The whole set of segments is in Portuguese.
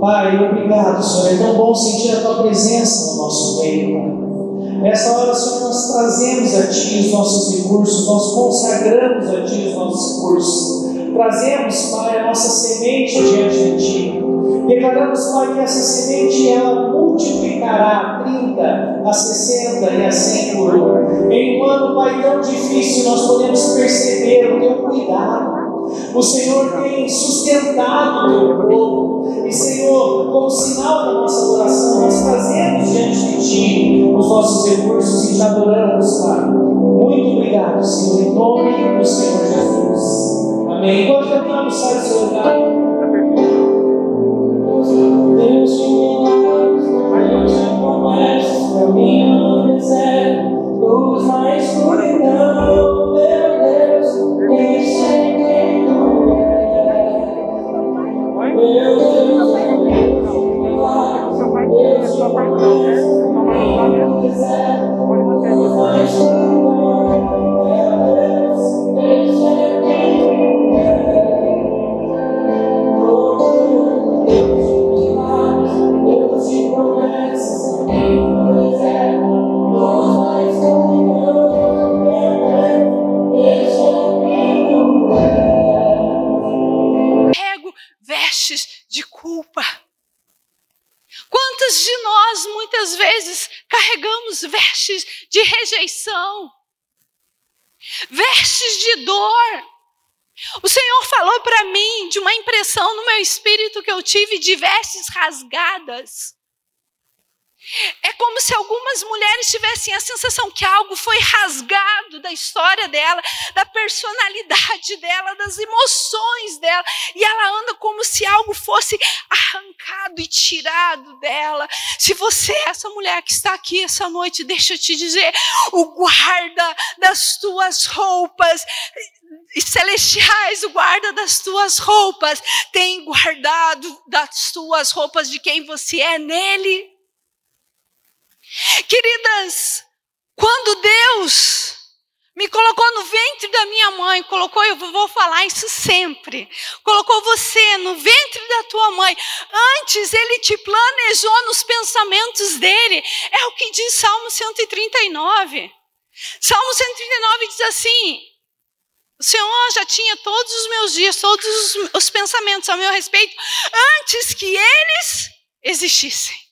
Pai, obrigado, Senhor. É tão bom sentir a tua presença no nosso meio, Pai. Nessa hora, Senhor, nós trazemos a Ti os nossos recursos, nós consagramos a Ti os nossos recursos. Trazemos, Pai, a nossa semente diante de Ti. Declaramos, Pai, que essa semente ela multiplicará a 30, a 60 e a 100 por um. Em um ano, Pai, tão difícil, nós podemos perceber o Teu cuidado. O Senhor tem sustentado o teu povo. E, Senhor, como sinal da nossa adoração, nós trazemos diante de Ti os nossos recursos e te adoramos, Pai. Muito obrigado, Senhor, em nome do Senhor Jesus. Amém. Enquanto cantamos, sai do seu lugar. Deus te milagres, Deus te promessas, caminho no deserto, rejeição, vestes de dor. O Senhor falou para mim de uma impressão no meu espírito que eu tive de vestes rasgadas. Se algumas mulheres tivessem a sensação que algo foi rasgado da história dela, da personalidade dela, das emoções dela, e ela anda como se algo fosse arrancado e tirado dela. Se você é essa mulher que está aqui essa noite, deixa eu te dizer, o guarda das tuas roupas celestiais, o guarda das tuas roupas, tem guardado das tuas roupas de quem você é nele. Queridas, quando Deus me colocou no ventre da minha mãe, colocou, eu vou falar isso sempre, colocou você no ventre da tua mãe, antes ele te planejou nos pensamentos dele, é o que diz Salmo 139. Salmo 139 diz assim: o Senhor já tinha todos os meus dias, todos os pensamentos a meu respeito, antes que eles existissem.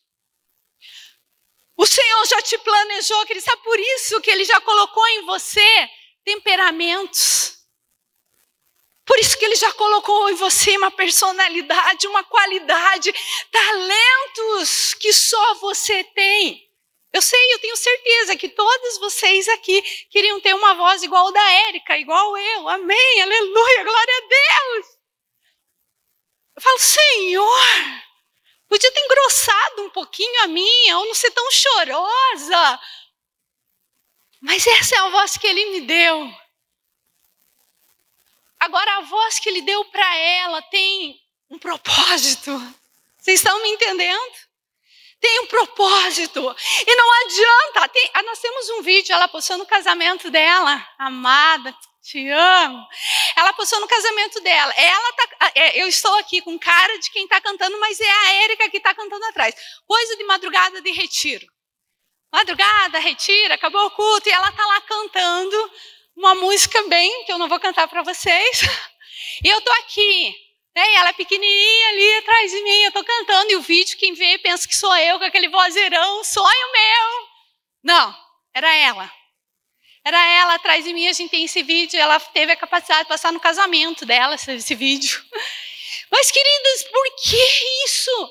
O Senhor já te planejou, querido. Sabe por isso que Ele já colocou em você temperamentos. Por isso que Ele já colocou em você uma personalidade, uma qualidade, talentos que só você tem. Eu sei, eu tenho certeza que todos vocês aqui queriam ter uma voz igual da Érica, igual eu. Amém, aleluia, glória a Deus. Eu falo, Senhor, Podia ter engrossado um pouquinho a minha, ou não ser tão chorosa. Mas essa é a voz que ele me deu. Agora, a voz que ele deu para ela tem um propósito. Vocês estão me entendendo? Tem um propósito. E não adianta. Tem, ah, nós temos um vídeo, ela postou no casamento dela, amada. Te amo. Ela postou no casamento dela. Ela tá, é, eu estou aqui com cara de quem está cantando, mas é a Érica que está cantando atrás. Coisa de madrugada de retiro. Madrugada, retiro, acabou o culto e ela está lá cantando uma música bem que eu não vou cantar para vocês. E eu estou aqui, né? E ela é pequenininha ali atrás de mim, eu estou cantando e o vídeo quem vê pensa que sou eu com aquele vozeirão, sonho meu. Não, era ela. Era ela atrás de mim, a gente tem esse vídeo, ela teve a capacidade de passar no casamento dela esse vídeo. Mas, queridas, por que isso?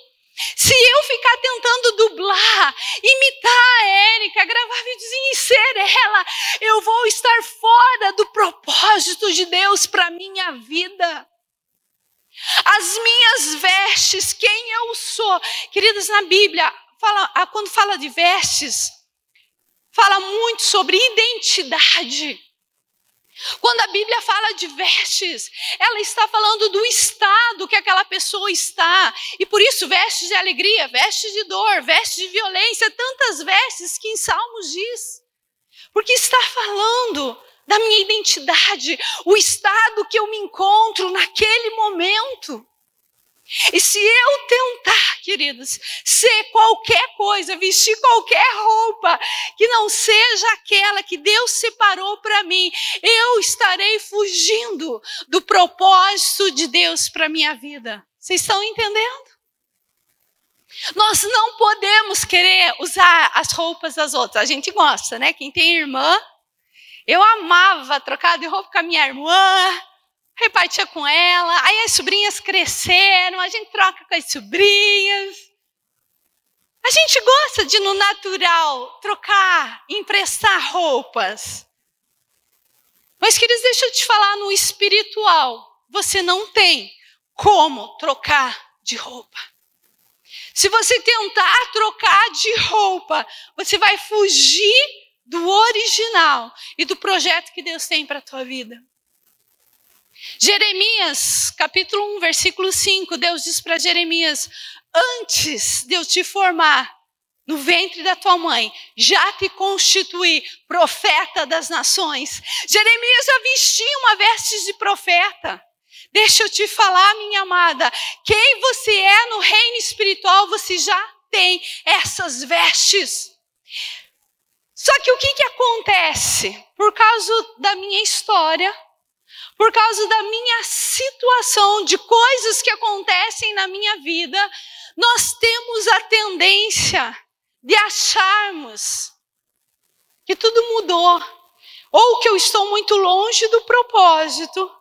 Se eu ficar tentando dublar, imitar a Érica, gravar videozinho e ser ela, eu vou estar fora do propósito de Deus para minha vida. As minhas vestes, quem eu sou. Queridas, na Bíblia, fala, quando fala de vestes, fala muito sobre identidade. Quando a Bíblia fala de vestes, ela está falando do estado que aquela pessoa está. E por isso, vestes de alegria, vestes de dor, vestes de violência, tantas vestes que em Salmos diz. Porque está falando da minha identidade, o estado que eu me encontro naquele momento. E se eu tentar, queridos, ser qualquer coisa, vestir qualquer roupa que não seja aquela que Deus separou para mim, eu estarei fugindo do propósito de Deus para minha vida. Vocês estão entendendo? Nós não podemos querer usar as roupas das outras. A gente gosta, né? Quem tem irmã, eu amava trocar de roupa com a minha irmã, repartia com ela, aí as sobrinhas cresceram, a gente troca com as sobrinhas. A gente gosta de, no natural, trocar, emprestar roupas. Mas, queridos, deixa eu te falar no espiritual. Você não tem como trocar de roupa. Se você tentar trocar de roupa, você vai fugir do original e do projeto que Deus tem para a tua vida. Jeremias, capítulo 1, versículo 5, Deus diz para Jeremias: Antes de eu te formar no ventre da tua mãe, já te constituí profeta das nações. Jeremias já vestia uma veste de profeta. Deixa eu te falar, minha amada, quem você é no reino espiritual, você já tem essas vestes. Só que o que, que acontece? Por causa da minha história, por causa da minha situação, de coisas que acontecem na minha vida, nós temos a tendência de acharmos que tudo mudou, ou que eu estou muito longe do propósito,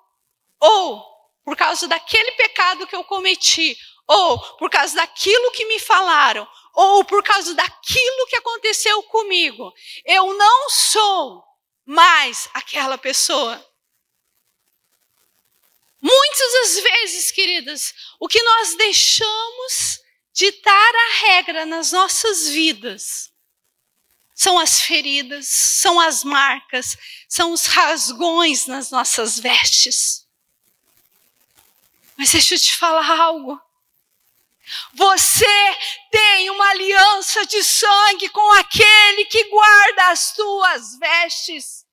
ou por causa daquele pecado que eu cometi, ou por causa daquilo que me falaram, ou por causa daquilo que aconteceu comigo, eu não sou mais aquela pessoa. Muitas das vezes, queridas, o que nós deixamos ditar a regra nas nossas vidas são as feridas, são as marcas, são os rasgões nas nossas vestes. Mas deixa eu te falar algo. Você tem uma aliança de sangue com aquele que guarda as tuas vestes.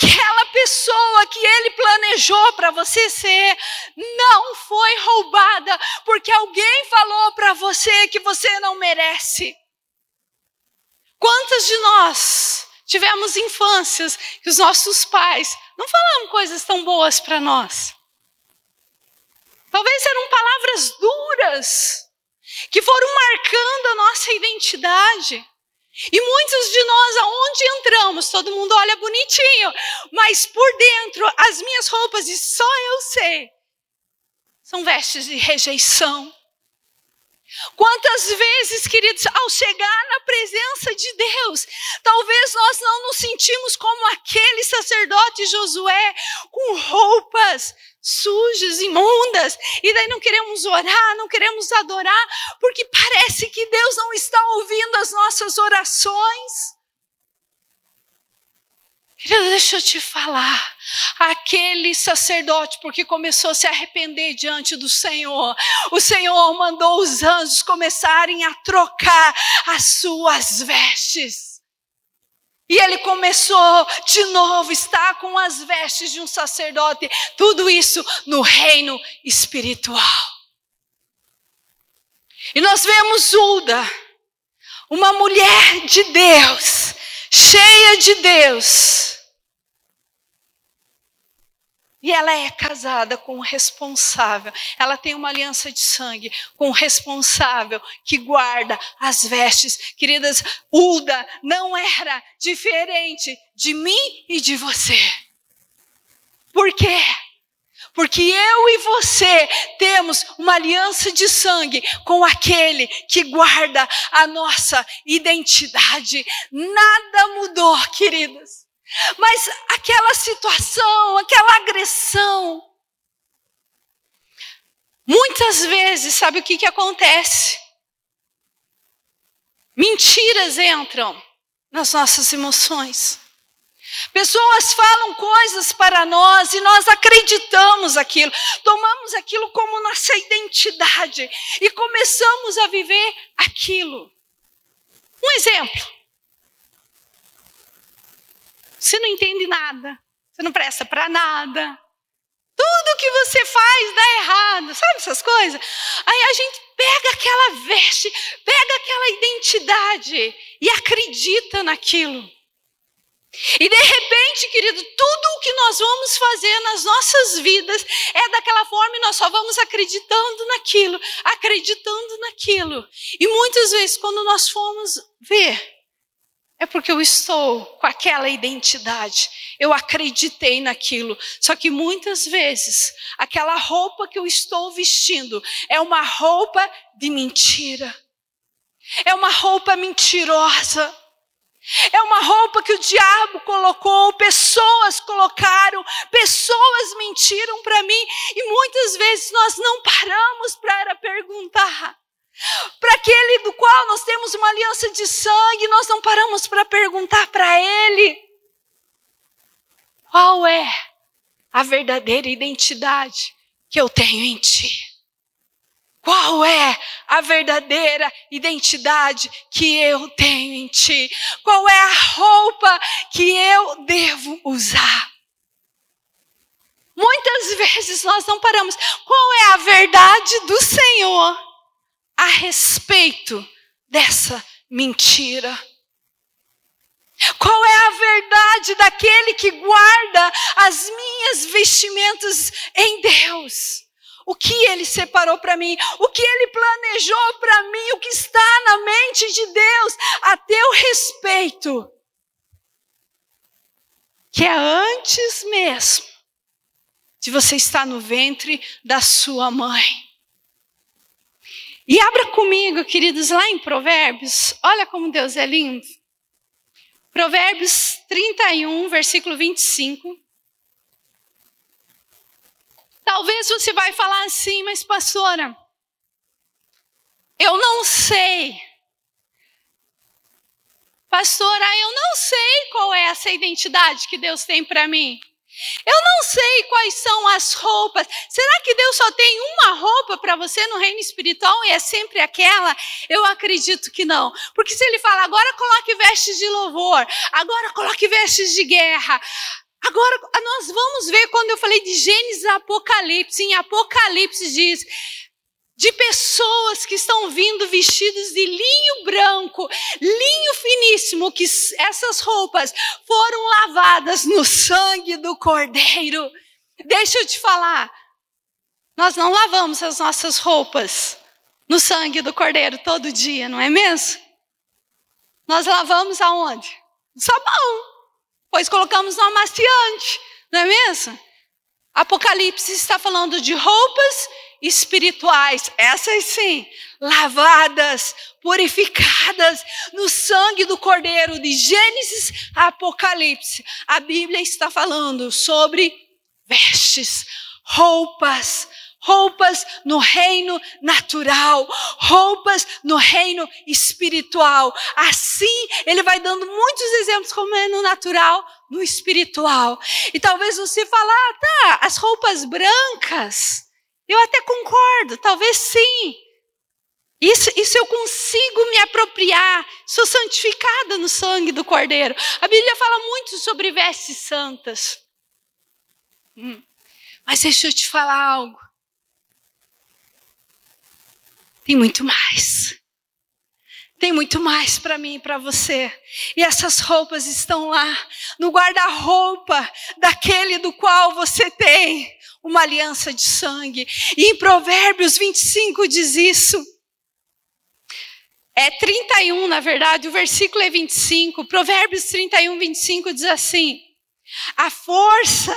Aquela pessoa que ele planejou para você ser não foi roubada porque alguém falou para você que você não merece. Quantas de nós tivemos infâncias que os nossos pais não falaram coisas tão boas para nós? Talvez eram palavras duras que foram marcando a nossa identidade. E muitos de nós, aonde entramos, todo mundo olha bonitinho, mas por dentro, as minhas roupas, e só eu sei, são vestes de rejeição. Quantas vezes, queridos, ao chegar na presença de Deus, talvez nós não nos sentimos como aquele sacerdote Josué, com roupas sujas, imundas, e daí não queremos orar, não queremos adorar, porque parece que Deus não está ouvindo as nossas orações. Querido, deixa eu te falar. Aquele sacerdote, porque começou a se arrepender diante do Senhor, o Senhor mandou os anjos começarem a trocar as suas vestes. E ele começou de novo, está com as vestes de um sacerdote, tudo isso no reino espiritual. E nós vemos Uda, uma mulher de Deus, cheia de Deus. E ela é casada com o responsável. Ela tem uma aliança de sangue com o responsável que guarda as vestes. Queridas, Uda não era diferente de mim e de você. Por quê? Porque eu e você temos uma aliança de sangue com aquele que guarda a nossa identidade. Nada mudou, queridas. Mas aquela situação, aquela agressão, muitas vezes, sabe o que, que acontece? Mentiras entram nas nossas emoções. Pessoas falam coisas para nós e nós acreditamos aquilo, tomamos aquilo como nossa identidade e começamos a viver aquilo. Um exemplo. Você não entende nada, você não presta para nada. Tudo que você faz dá errado, sabe essas coisas? Aí a gente pega aquela veste, pega aquela identidade e acredita naquilo. E de repente, querido, tudo o que nós vamos fazer nas nossas vidas é daquela forma e nós só vamos acreditando naquilo, acreditando naquilo. E muitas vezes, quando nós formos ver, é porque eu estou com aquela identidade. Eu acreditei naquilo. Só que muitas vezes, aquela roupa que eu estou vestindo é uma roupa de mentira. É uma roupa mentirosa. É uma roupa que o diabo colocou, pessoas colocaram, pessoas mentiram para mim e muitas vezes nós não paramos para perguntar: para aquele do qual nós temos uma aliança de sangue, nós não paramos para perguntar para ele qual é a verdadeira identidade que eu tenho em ti. Qual é a verdadeira identidade que eu tenho em ti? Qual é a roupa que eu devo usar? Muitas vezes nós não paramos. Qual é a verdade do Senhor a respeito dessa mentira? Qual é a verdade daquele que guarda as minhas vestimentas em Deus? O que ele separou para mim, o que ele planejou para mim, o que está na mente de Deus a teu respeito, que é antes mesmo de você estar no ventre da sua mãe. E abra comigo, queridos, lá em Provérbios, olha como Deus é lindo. Provérbios 31, versículo 25. Talvez você vai falar assim, mas pastora, eu não sei. Pastora, eu não sei qual é essa identidade que Deus tem para mim. Eu não sei quais são as roupas. Será que Deus só tem uma roupa para você no reino espiritual e é sempre aquela? Eu acredito que não. Porque se ele fala, agora coloque vestes de louvor, agora coloque vestes de guerra. Agora, nós vamos ver quando eu falei de Gênesis Apocalipse. Em Apocalipse diz de pessoas que estão vindo vestidos de linho branco, linho finíssimo, que essas roupas foram lavadas no sangue do Cordeiro. Deixa eu te falar, nós não lavamos as nossas roupas no sangue do Cordeiro todo dia, não é mesmo? Nós lavamos aonde? No sabão, pois colocamos no amaciante, não é mesmo? Apocalipse está falando de roupas espirituais, essas sim, lavadas, purificadas no sangue do Cordeiro, de Gênesis a Apocalipse. A Bíblia está falando sobre vestes, roupas, roupas no reino natural, roupas no reino espiritual. Assim, ele vai dando muitos exemplos como é no natural, no espiritual. E talvez você fale, ah, tá, as roupas brancas, eu até concordo, talvez sim. Isso, isso eu consigo me apropriar. Sou santificada no sangue do Cordeiro. A Bíblia fala muito sobre vestes santas. Hum. Mas deixa eu te falar algo. Tem muito mais. Tem muito mais para mim e para você. E essas roupas estão lá no guarda-roupa daquele do qual você tem uma aliança de sangue. E em Provérbios 25 diz isso. É 31, na verdade, o versículo é 25. Provérbios 31, 25 diz assim: A força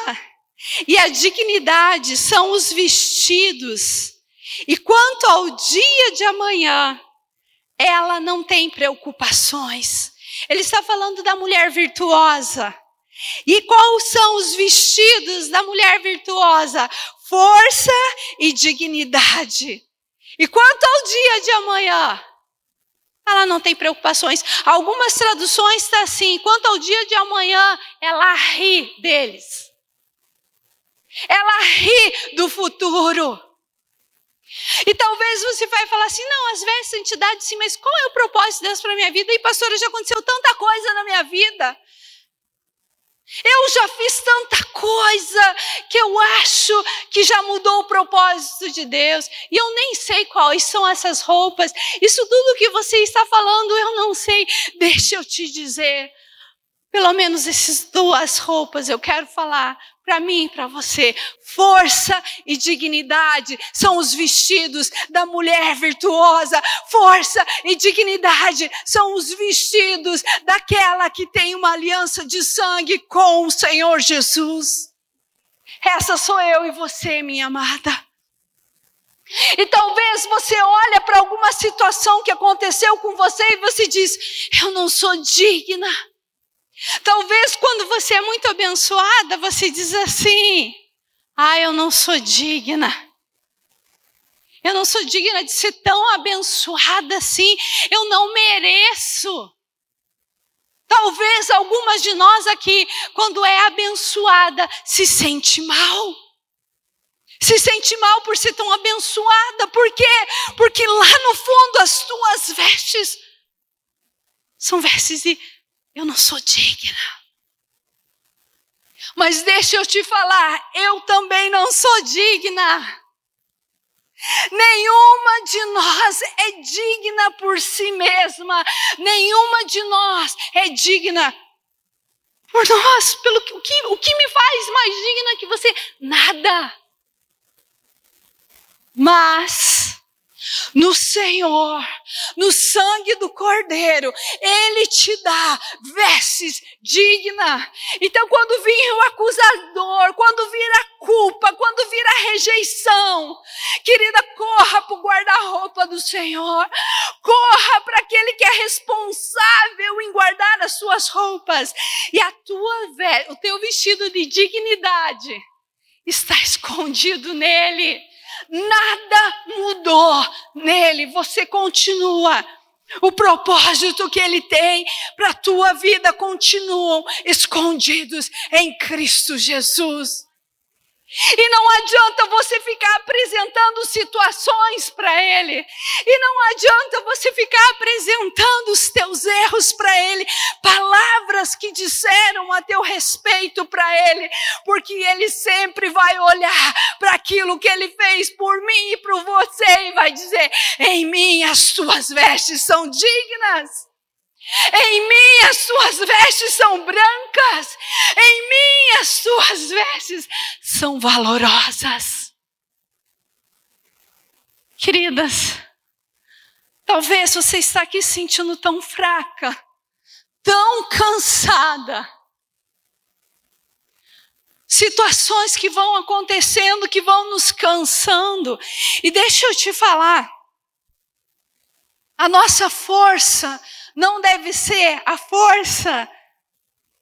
e a dignidade são os vestidos, e quanto ao dia de amanhã, ela não tem preocupações. Ele está falando da mulher virtuosa. E quais são os vestidos da mulher virtuosa? Força e dignidade. E quanto ao dia de amanhã? Ela não tem preocupações. Algumas traduções estão tá assim: quanto ao dia de amanhã, ela ri deles. Ela ri do futuro. E talvez você vai falar assim: não, as vestes santidade sim, mas qual é o propósito de Deus para a minha vida? E pastora, já aconteceu tanta coisa na minha vida. Eu já fiz tanta coisa que eu acho que já mudou o propósito de Deus. E eu nem sei quais são essas roupas. Isso tudo que você está falando, eu não sei. Deixa eu te dizer. Pelo menos essas duas roupas eu quero falar para mim e para você. Força e dignidade são os vestidos da mulher virtuosa. Força e dignidade são os vestidos daquela que tem uma aliança de sangue com o Senhor Jesus. Essa sou eu e você, minha amada. E talvez você olha para alguma situação que aconteceu com você e você diz: Eu não sou digna. Talvez quando você é muito abençoada, você diz assim: Ah, eu não sou digna. Eu não sou digna de ser tão abençoada assim. Eu não mereço. Talvez algumas de nós aqui, quando é abençoada, se sente mal. Se sente mal por ser tão abençoada. Por quê? Porque lá no fundo as tuas vestes são vestes de eu não sou digna. Mas deixa eu te falar, eu também não sou digna. Nenhuma de nós é digna por si mesma, nenhuma de nós é digna por nós, pelo que, o, que, o que me faz mais digna que você? Nada. Mas no Senhor, no sangue do Cordeiro, Ele te dá vestes dignas. Então, quando vir o acusador, quando vir a culpa, quando vir a rejeição, querida, corra para o guarda-roupa do Senhor, corra para aquele que é responsável em guardar as suas roupas, e a tua, o teu vestido de dignidade está escondido nele. Nada mudou nele, você continua. O propósito que ele tem para a tua vida continuam escondidos em Cristo Jesus. E não adianta você ficar apresentando situações para Ele. E não adianta você ficar apresentando os teus erros para Ele. Palavras que disseram a teu respeito para Ele. Porque Ele sempre vai olhar para aquilo que Ele fez por mim e por você e vai dizer: em mim as tuas vestes são dignas. Em mim as suas vestes são brancas, em mim as suas vestes são valorosas. Queridas, talvez você está aqui sentindo tão fraca, tão cansada. Situações que vão acontecendo, que vão nos cansando. E deixa eu te falar, a nossa força não deve ser a força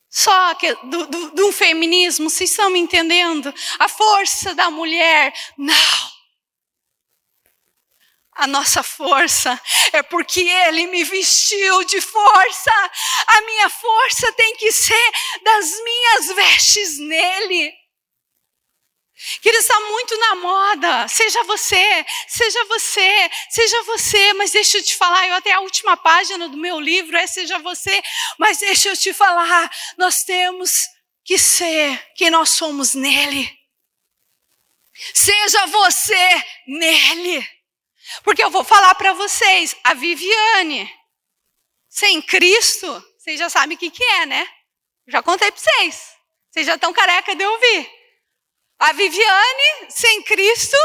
só que, do, do, do feminismo, vocês estão me entendendo? A força da mulher. Não. A nossa força é porque Ele me vestiu de força. A minha força tem que ser das minhas vestes nele. Querido, está muito na moda. Seja você, seja você, seja você. Mas deixa eu te falar, eu até a última página do meu livro é Seja você. Mas deixa eu te falar, nós temos que ser quem nós somos nele. Seja você nele. Porque eu vou falar para vocês, a Viviane, sem Cristo, vocês já sabem o que, que é, né? Já contei para vocês. Vocês já estão careca de ouvir. A Viviane, sem Cristo,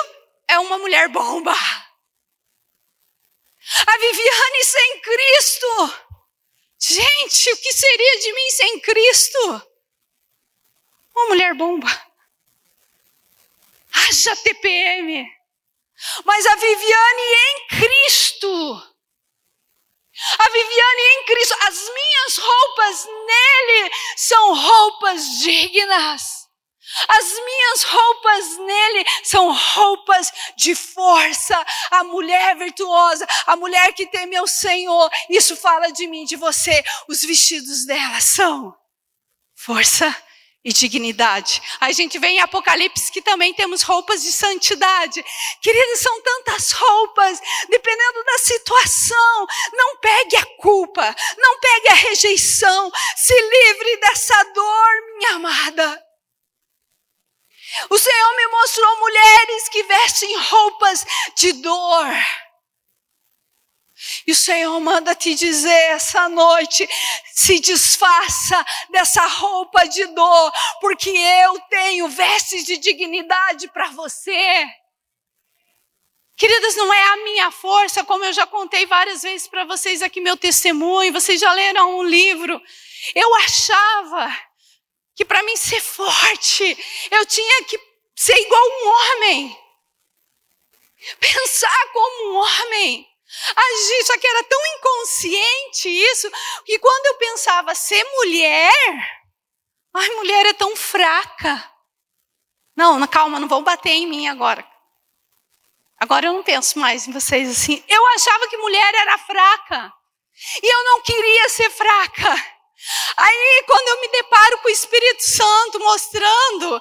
é uma mulher bomba. A Viviane sem Cristo. Gente, o que seria de mim sem Cristo? Uma mulher bomba. Haja TPM. Mas a Viviane em Cristo. A Viviane em Cristo. As minhas roupas nele são roupas dignas. As minhas roupas nele são roupas de força. A mulher virtuosa, a mulher que teme ao Senhor. Isso fala de mim, de você. Os vestidos dela são força e dignidade. A gente vê em Apocalipse que também temos roupas de santidade. Queridos, são tantas roupas, dependendo da situação. Não pegue a culpa, não pegue a rejeição. Se livre dessa dor, minha amada. O Senhor me mostrou mulheres que vestem roupas de dor. E o Senhor manda te dizer essa noite: se desfaça dessa roupa de dor, porque eu tenho vestes de dignidade para você. Queridas, não é a minha força, como eu já contei várias vezes para vocês aqui meu testemunho, vocês já leram um livro. Eu achava que para mim ser forte, eu tinha que ser igual um homem. Pensar como um homem. Agir, só que era tão inconsciente isso, que quando eu pensava ser mulher, ai, mulher é tão fraca. Não, calma, não vão bater em mim agora. Agora eu não penso mais em vocês assim. Eu achava que mulher era fraca. E eu não queria ser fraca. Aí, quando eu me deparo com o Espírito Santo mostrando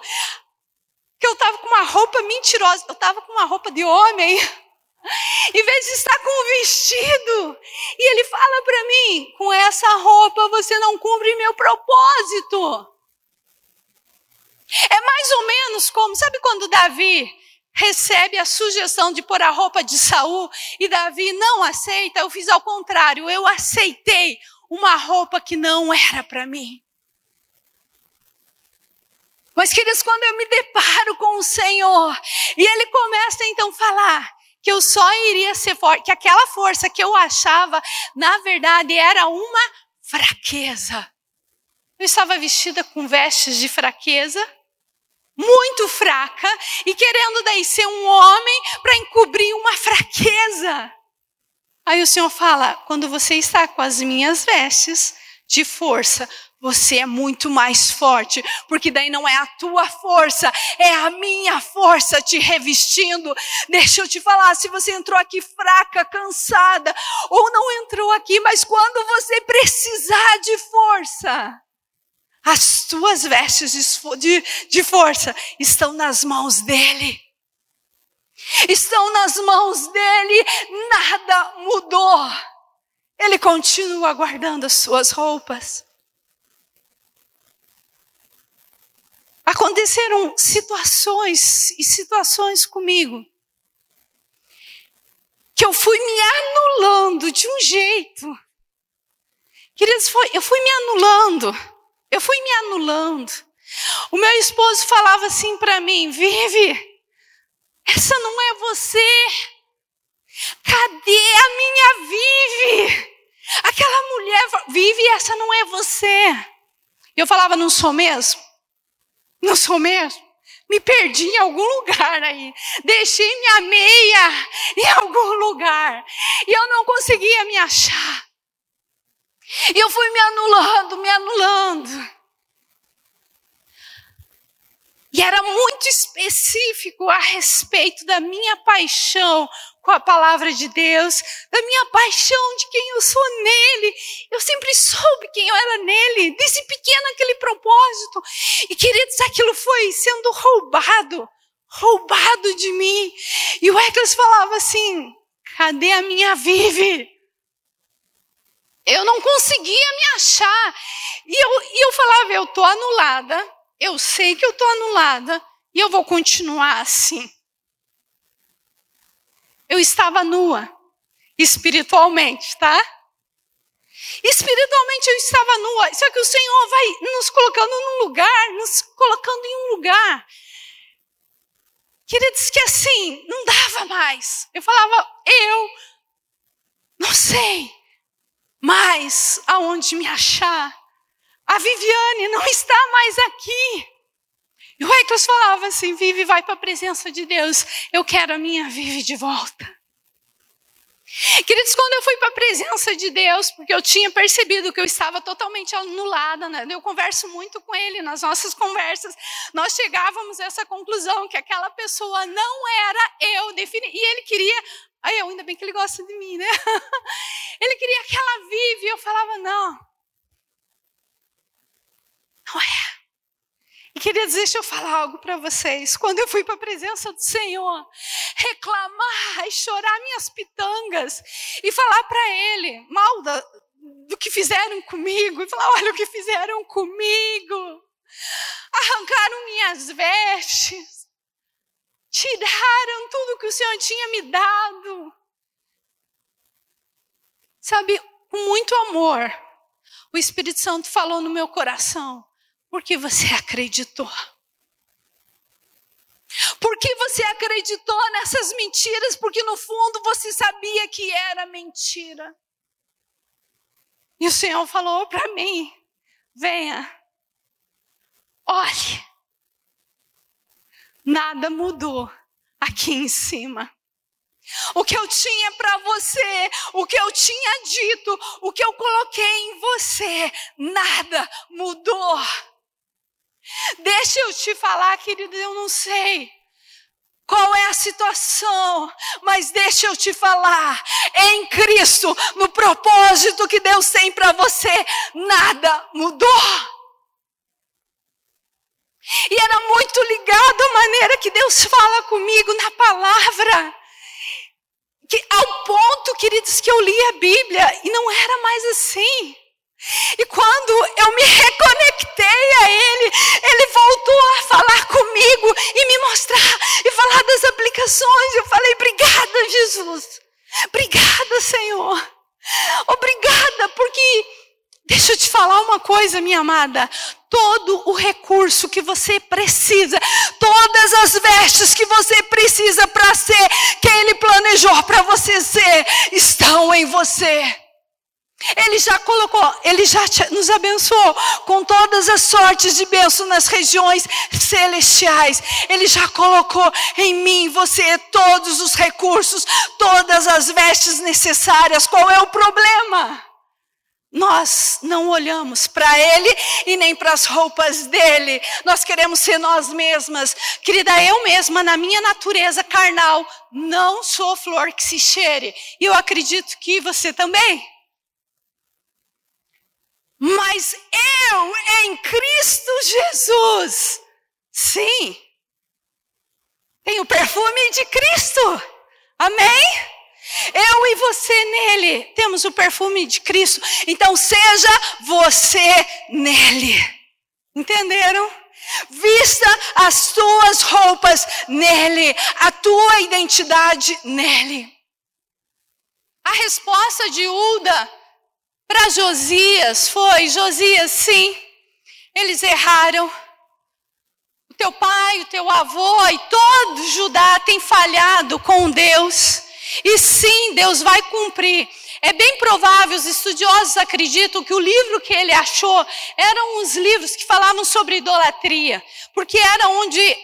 que eu estava com uma roupa mentirosa, eu estava com uma roupa de homem, em vez de estar com um vestido. E ele fala para mim: com essa roupa você não cumpre meu propósito. É mais ou menos como, sabe quando Davi recebe a sugestão de pôr a roupa de Saul e Davi não aceita? Eu fiz ao contrário, eu aceitei uma roupa que não era para mim. Mas, queridos, quando eu me deparo com o Senhor e Ele começa então a falar que eu só iria ser forte, que aquela força que eu achava, na verdade, era uma fraqueza. Eu estava vestida com vestes de fraqueza, muito fraca, e querendo daí ser um homem para encobrir uma fraqueza. Aí o Senhor fala: quando você está com as minhas vestes de força, você é muito mais forte, porque daí não é a tua força, é a minha força te revestindo. Deixa eu te falar, se você entrou aqui fraca, cansada, ou não entrou aqui, mas quando você precisar de força, as tuas vestes de, de força estão nas mãos dele. Estão nas mãos dele, nada mudou. Ele continua guardando as suas roupas. Aconteceram situações e situações comigo que eu fui me anulando de um jeito. Queridos, foi, eu fui me anulando. Eu fui me anulando. O meu esposo falava assim para mim: Vive, essa não é você. Cadê a minha Vive? Aquela mulher vive, essa não é você. Eu falava, não sou mesmo? Não sou mesmo? Me perdi em algum lugar aí. Deixei minha meia em algum lugar. E eu não conseguia me achar. E eu fui me anulando, me anulando. E era muito específico a respeito da minha paixão com a palavra de Deus, da minha paixão de quem eu sou nele. Eu sempre soube quem eu era nele, desde pequena aquele propósito. E queridos, aquilo foi sendo roubado, roubado de mim. E o Eccles falava assim: cadê a minha Vive? Eu não conseguia me achar. E eu, e eu falava, eu estou anulada, eu sei que eu estou anulada, e eu vou continuar assim eu estava nua, espiritualmente, tá? Espiritualmente eu estava nua, só que o Senhor vai nos colocando num lugar, nos colocando em um lugar. Queridos, que assim, não dava mais. Eu falava, eu não sei mais aonde me achar. A Viviane não está mais aqui. E o Ecos falava assim: Vive, vai para a presença de Deus. Eu quero a minha Vive de volta. Queridos, quando eu fui para a presença de Deus, porque eu tinha percebido que eu estava totalmente anulada, né? eu converso muito com ele nas nossas conversas, nós chegávamos a essa conclusão que aquela pessoa não era eu, defini, e ele queria, aí eu ainda bem que ele gosta de mim, né? Ele queria que ela vive, e eu falava, não é. E queridos, deixa eu falar algo para vocês. Quando eu fui para a presença do Senhor, reclamar e chorar minhas pitangas e falar para Ele mal da, do que fizeram comigo, e falar: olha o que fizeram comigo. Arrancaram minhas vestes, tiraram tudo que o Senhor tinha me dado. Sabe, com muito amor, o Espírito Santo falou no meu coração porque você acreditou. Porque você acreditou nessas mentiras, porque no fundo você sabia que era mentira. E o Senhor falou para mim: venha, olhe, nada mudou aqui em cima. O que eu tinha para você, o que eu tinha dito, o que eu coloquei em você, nada mudou. Deixa eu te falar, querido, eu não sei qual é a situação, mas deixa eu te falar, em Cristo, no propósito que Deus tem para você, nada mudou. E era muito ligado à maneira que Deus fala comigo na palavra. Que, ao ponto, queridos, que eu li a Bíblia e não era mais assim. E quando eu me reconectei a Ele, Ele voltou a falar comigo e me mostrar e falar das aplicações. Eu falei, obrigada, Jesus. Obrigada, Senhor. Obrigada, porque deixa eu te falar uma coisa, minha amada. Todo o recurso que você precisa, todas as vestes que você precisa para ser quem Ele planejou para você ser, estão em você. Ele já colocou, ele já nos abençoou com todas as sortes de bênção nas regiões celestiais. Ele já colocou em mim, você, todos os recursos, todas as vestes necessárias. Qual é o problema? Nós não olhamos para Ele e nem para as roupas dele. Nós queremos ser nós mesmas. Querida, eu mesma, na minha natureza carnal, não sou flor que se cheire. E eu acredito que você também. Mas eu em Cristo Jesus, sim, tenho perfume de Cristo. Amém? Eu e você nele temos o perfume de Cristo. Então seja você nele. Entenderam? Vista as tuas roupas nele, a tua identidade nele. A resposta de Uda para Josias foi: Josias, sim, eles erraram. O teu pai, o teu avô e todo Judá tem falhado com Deus. E sim, Deus vai cumprir. É bem provável, os estudiosos acreditam que o livro que ele achou eram os livros que falavam sobre idolatria, porque era onde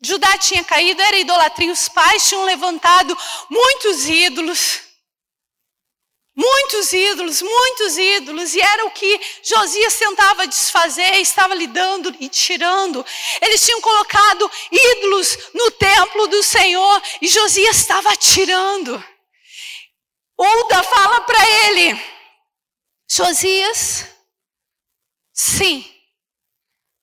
Judá tinha caído, era idolatria. Os pais tinham levantado muitos ídolos. Muitos ídolos, muitos ídolos, e era o que Josias tentava desfazer, estava lidando e tirando. Eles tinham colocado ídolos no templo do Senhor e Josias estava tirando. Uda fala para ele: Josias, sim,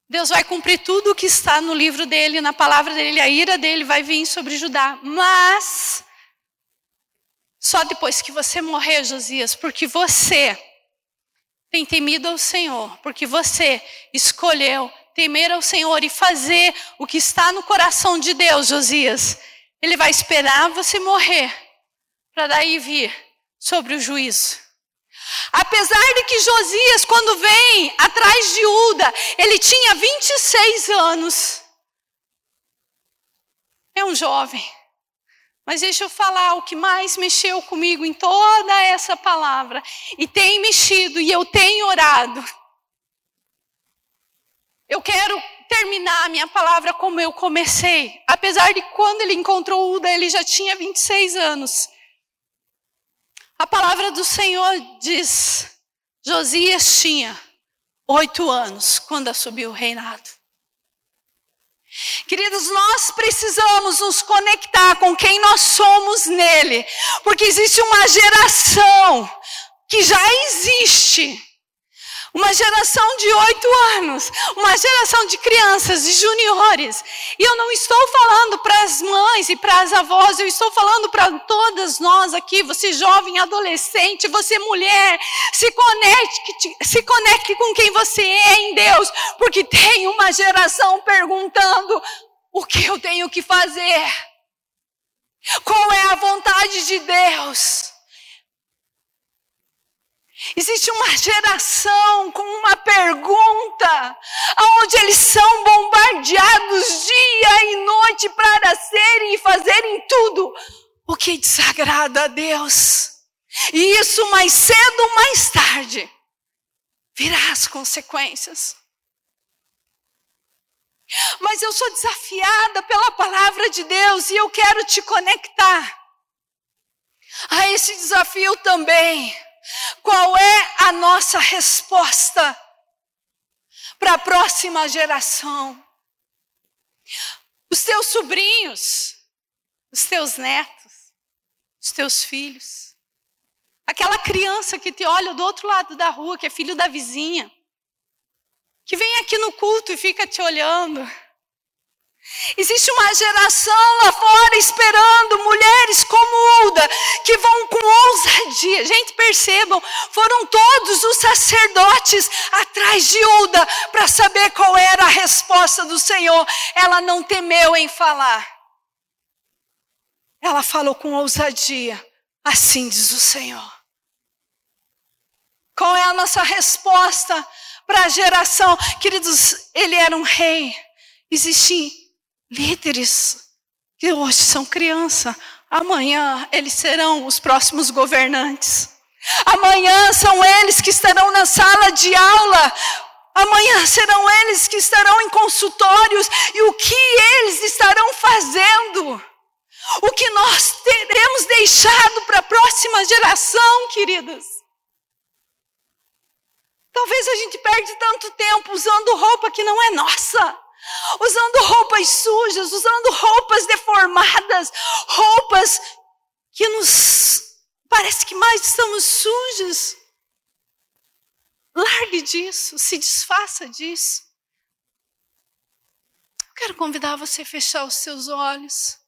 Deus vai cumprir tudo o que está no livro dele, na palavra dele, a ira dele vai vir sobre Judá, mas só depois que você morrer, Josias, porque você tem temido ao Senhor, porque você escolheu temer ao Senhor e fazer o que está no coração de Deus, Josias. Ele vai esperar você morrer para daí vir sobre o juízo. Apesar de que Josias, quando vem atrás de Uda, ele tinha 26 anos. É um jovem. Mas deixa eu falar o que mais mexeu comigo em toda essa palavra. E tem mexido, e eu tenho orado. Eu quero terminar a minha palavra como eu comecei. Apesar de quando ele encontrou Uda, ele já tinha 26 anos. A palavra do Senhor diz: Josias tinha oito anos quando assumiu o reinado. Queridos, nós precisamos nos conectar com quem nós somos nele, porque existe uma geração que já existe uma geração de oito anos, uma geração de crianças, de juniores. E eu não estou falando para as mães e para as avós, eu estou falando para todas nós aqui, você jovem, adolescente, você mulher, se conecte, se conecte com quem você é em Deus, porque tem uma geração perguntando: o que eu tenho que fazer? Qual é a vontade de Deus? Existe uma geração com uma pergunta, onde eles são bombardeados dia e noite para serem e fazerem tudo o que desagrada a Deus. E isso mais cedo ou mais tarde virá as consequências. Mas eu sou desafiada pela palavra de Deus e eu quero te conectar a esse desafio também. Qual é a nossa resposta para a próxima geração? Os teus sobrinhos, os teus netos, os teus filhos. Aquela criança que te olha do outro lado da rua, que é filho da vizinha, que vem aqui no culto e fica te olhando. Existe uma geração lá fora esperando mulheres como Uda, que vão com ousadia. Gente, percebam, foram todos os sacerdotes atrás de Uda para saber qual era a resposta do Senhor. Ela não temeu em falar. Ela falou com ousadia. Assim diz o Senhor. Qual é a nossa resposta para a geração? Queridos, ele era um rei. Existem líderes que hoje são criança, amanhã eles serão os próximos governantes. Amanhã são eles que estarão na sala de aula. Amanhã serão eles que estarão em consultórios. E o que eles estarão fazendo? O que nós teremos deixado para a próxima geração, queridas? Talvez a gente perde tanto tempo usando roupa que não é nossa usando roupas sujas, usando roupas deformadas, roupas que nos parece que mais estamos sujos. Largue disso, se desfaça disso. Eu quero convidar você a fechar os seus olhos.